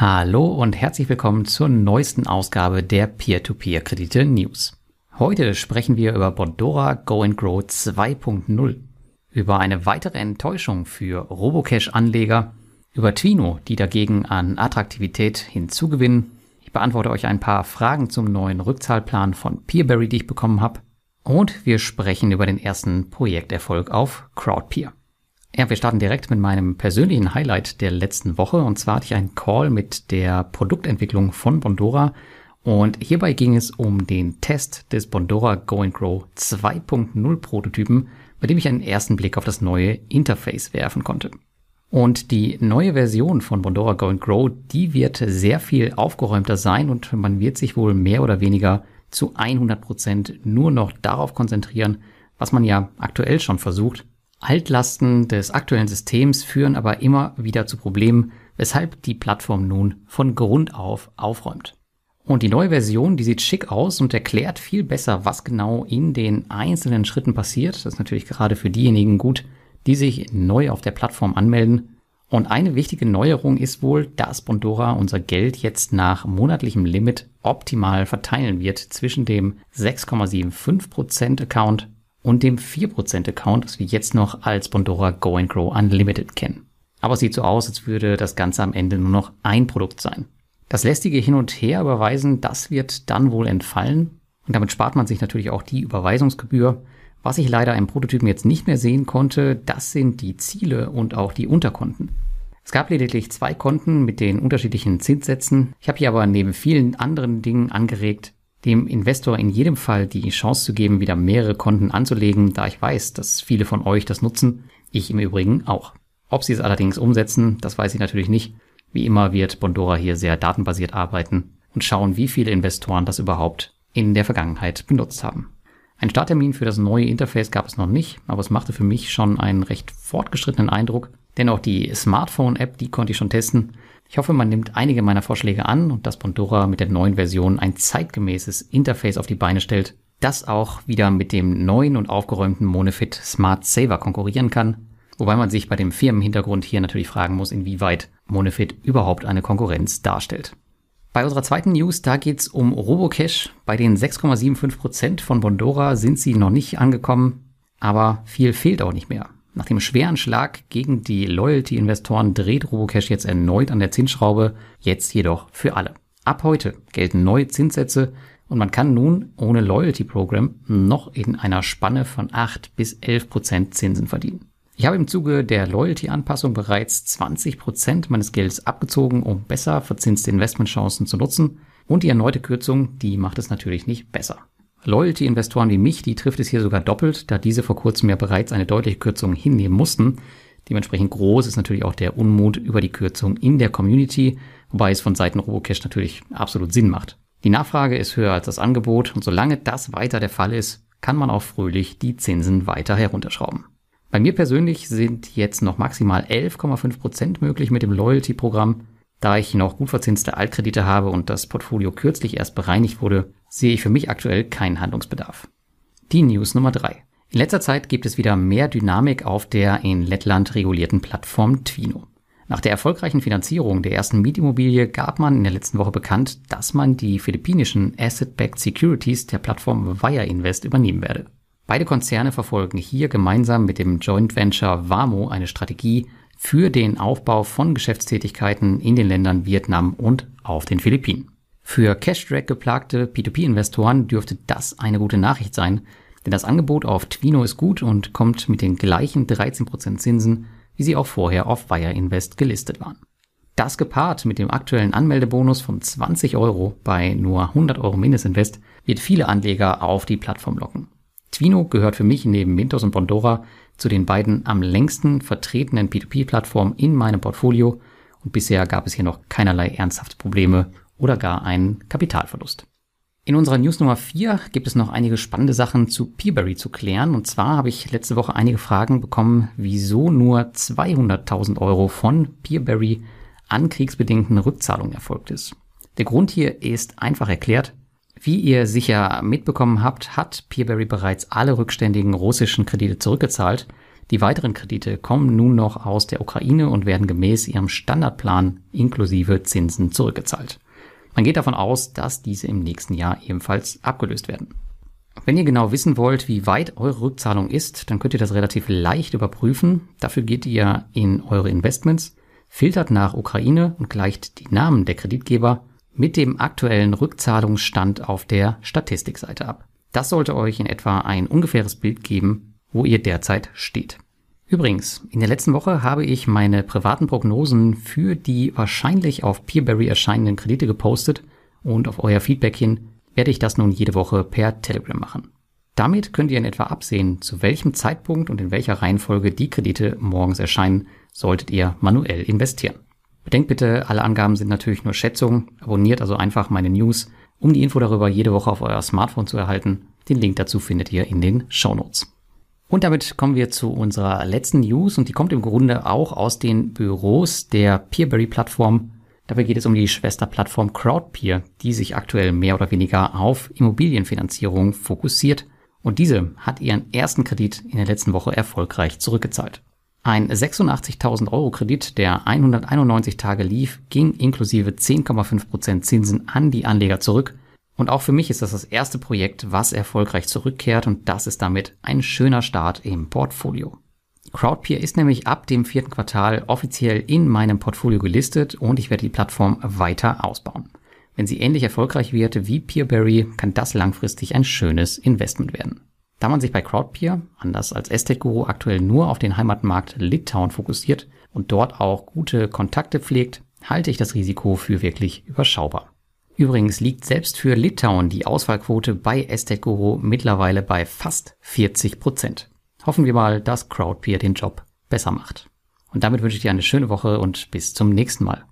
Hallo und herzlich willkommen zur neuesten Ausgabe der Peer-to-Peer-Kredite News. Heute sprechen wir über Bondora Go and Grow 2.0, über eine weitere Enttäuschung für Robocash-Anleger, über Twino, die dagegen an Attraktivität hinzugewinnen. Ich beantworte euch ein paar Fragen zum neuen Rückzahlplan von Peerberry, die ich bekommen habe. Und wir sprechen über den ersten Projekterfolg auf CrowdPeer. Ja, wir starten direkt mit meinem persönlichen Highlight der letzten Woche. Und zwar hatte ich einen Call mit der Produktentwicklung von Bondora. Und hierbei ging es um den Test des Bondora Go and Grow 2.0 Prototypen, bei dem ich einen ersten Blick auf das neue Interface werfen konnte. Und die neue Version von Bondora Go and Grow, die wird sehr viel aufgeräumter sein und man wird sich wohl mehr oder weniger zu 100 Prozent nur noch darauf konzentrieren, was man ja aktuell schon versucht, Altlasten des aktuellen Systems führen aber immer wieder zu Problemen, weshalb die Plattform nun von Grund auf aufräumt. Und die neue Version, die sieht schick aus und erklärt viel besser, was genau in den einzelnen Schritten passiert. Das ist natürlich gerade für diejenigen gut, die sich neu auf der Plattform anmelden. Und eine wichtige Neuerung ist wohl, dass Bondora unser Geld jetzt nach monatlichem Limit optimal verteilen wird zwischen dem 6,75% Account und dem 4% Account, das wir jetzt noch als Bondora Go and Grow Unlimited kennen. Aber es sieht so aus, als würde das Ganze am Ende nur noch ein Produkt sein. Das lästige Hin und Her überweisen, das wird dann wohl entfallen. Und damit spart man sich natürlich auch die Überweisungsgebühr. Was ich leider im Prototypen jetzt nicht mehr sehen konnte, das sind die Ziele und auch die Unterkonten. Es gab lediglich zwei Konten mit den unterschiedlichen Zinssätzen. Ich habe hier aber neben vielen anderen Dingen angeregt, dem Investor in jedem Fall die Chance zu geben, wieder mehrere Konten anzulegen, da ich weiß, dass viele von euch das nutzen, ich im Übrigen auch. Ob sie es allerdings umsetzen, das weiß ich natürlich nicht. Wie immer wird Bondora hier sehr datenbasiert arbeiten und schauen, wie viele Investoren das überhaupt in der Vergangenheit benutzt haben. Ein Starttermin für das neue Interface gab es noch nicht, aber es machte für mich schon einen recht fortgeschrittenen Eindruck, denn auch die Smartphone-App, die konnte ich schon testen ich hoffe, man nimmt einige meiner Vorschläge an und dass Bondora mit der neuen Version ein zeitgemäßes Interface auf die Beine stellt, das auch wieder mit dem neuen und aufgeräumten Monofit Smart Saver konkurrieren kann. Wobei man sich bei dem Firmenhintergrund hier natürlich fragen muss, inwieweit Monofit überhaupt eine Konkurrenz darstellt. Bei unserer zweiten News, da geht's um Robocash. Bei den 6,75% von Bondora sind sie noch nicht angekommen, aber viel fehlt auch nicht mehr. Nach dem schweren Schlag gegen die Loyalty-Investoren dreht Robocash jetzt erneut an der Zinsschraube, jetzt jedoch für alle. Ab heute gelten neue Zinssätze und man kann nun ohne Loyalty-Programm noch in einer Spanne von 8 bis 11 Prozent Zinsen verdienen. Ich habe im Zuge der Loyalty-Anpassung bereits 20 Prozent meines Geldes abgezogen, um besser verzinste Investmentchancen zu nutzen und die erneute Kürzung, die macht es natürlich nicht besser. Loyalty-Investoren wie mich, die trifft es hier sogar doppelt, da diese vor kurzem ja bereits eine deutliche Kürzung hinnehmen mussten. Dementsprechend groß ist natürlich auch der Unmut über die Kürzung in der Community, wobei es von Seiten Robocash natürlich absolut Sinn macht. Die Nachfrage ist höher als das Angebot und solange das weiter der Fall ist, kann man auch fröhlich die Zinsen weiter herunterschrauben. Bei mir persönlich sind jetzt noch maximal 11,5 Prozent möglich mit dem Loyalty-Programm. Da ich noch gut verzinste Altkredite habe und das Portfolio kürzlich erst bereinigt wurde, sehe ich für mich aktuell keinen Handlungsbedarf. Die News Nummer drei: In letzter Zeit gibt es wieder mehr Dynamik auf der in Lettland regulierten Plattform Twino. Nach der erfolgreichen Finanzierung der ersten Mietimmobilie gab man in der letzten Woche bekannt, dass man die philippinischen Asset-Backed Securities der Plattform Wire Invest übernehmen werde. Beide Konzerne verfolgen hier gemeinsam mit dem Joint Venture Wamo eine Strategie, für den Aufbau von Geschäftstätigkeiten in den Ländern Vietnam und auf den Philippinen. Für Cash-Drag geplagte P2P-Investoren dürfte das eine gute Nachricht sein, denn das Angebot auf Twino ist gut und kommt mit den gleichen 13% Zinsen, wie sie auch vorher auf Wire Invest gelistet waren. Das gepaart mit dem aktuellen Anmeldebonus von 20 Euro bei nur 100 Euro Mindestinvest wird viele Anleger auf die Plattform locken. Twino gehört für mich neben Mintos und Bondora zu den beiden am längsten vertretenen P2P-Plattformen in meinem Portfolio und bisher gab es hier noch keinerlei ernsthafte Probleme oder gar einen Kapitalverlust. In unserer News Nummer 4 gibt es noch einige spannende Sachen zu Peerberry zu klären. Und zwar habe ich letzte Woche einige Fragen bekommen, wieso nur 200.000 Euro von Peerberry an kriegsbedingten Rückzahlungen erfolgt ist. Der Grund hier ist einfach erklärt, wie ihr sicher mitbekommen habt, hat Peerberry bereits alle rückständigen russischen Kredite zurückgezahlt. Die weiteren Kredite kommen nun noch aus der Ukraine und werden gemäß ihrem Standardplan inklusive Zinsen zurückgezahlt. Man geht davon aus, dass diese im nächsten Jahr ebenfalls abgelöst werden. Wenn ihr genau wissen wollt, wie weit eure Rückzahlung ist, dann könnt ihr das relativ leicht überprüfen. Dafür geht ihr in eure Investments, filtert nach Ukraine und gleicht die Namen der Kreditgeber mit dem aktuellen Rückzahlungsstand auf der Statistikseite ab. Das sollte euch in etwa ein ungefähres Bild geben, wo ihr derzeit steht. Übrigens, in der letzten Woche habe ich meine privaten Prognosen für die wahrscheinlich auf Peerberry erscheinenden Kredite gepostet und auf euer Feedback hin werde ich das nun jede Woche per Telegram machen. Damit könnt ihr in etwa absehen, zu welchem Zeitpunkt und in welcher Reihenfolge die Kredite morgens erscheinen, solltet ihr manuell investieren. Bedenkt bitte, alle Angaben sind natürlich nur Schätzungen, abonniert also einfach meine News, um die Info darüber jede Woche auf euer Smartphone zu erhalten. Den Link dazu findet ihr in den Show Notes. Und damit kommen wir zu unserer letzten News und die kommt im Grunde auch aus den Büros der Peerberry-Plattform Dabei geht es um die Schwesterplattform Crowdpeer, die sich aktuell mehr oder weniger auf Immobilienfinanzierung fokussiert und diese hat ihren ersten Kredit in der letzten Woche erfolgreich zurückgezahlt. Ein 86.000 Euro Kredit, der 191 Tage lief, ging inklusive 10,5% Zinsen an die Anleger zurück. Und auch für mich ist das das erste Projekt, was erfolgreich zurückkehrt und das ist damit ein schöner Start im Portfolio. Crowdpeer ist nämlich ab dem vierten Quartal offiziell in meinem Portfolio gelistet und ich werde die Plattform weiter ausbauen. Wenn sie ähnlich erfolgreich wird wie Peerberry, kann das langfristig ein schönes Investment werden. Da man sich bei Crowdpeer, anders als Estate Guru, aktuell nur auf den Heimatmarkt Litauen fokussiert und dort auch gute Kontakte pflegt, halte ich das Risiko für wirklich überschaubar. Übrigens liegt selbst für Litauen die Auswahlquote bei Estate Guru mittlerweile bei fast 40 Prozent. Hoffen wir mal, dass Crowdpeer den Job besser macht. Und damit wünsche ich dir eine schöne Woche und bis zum nächsten Mal.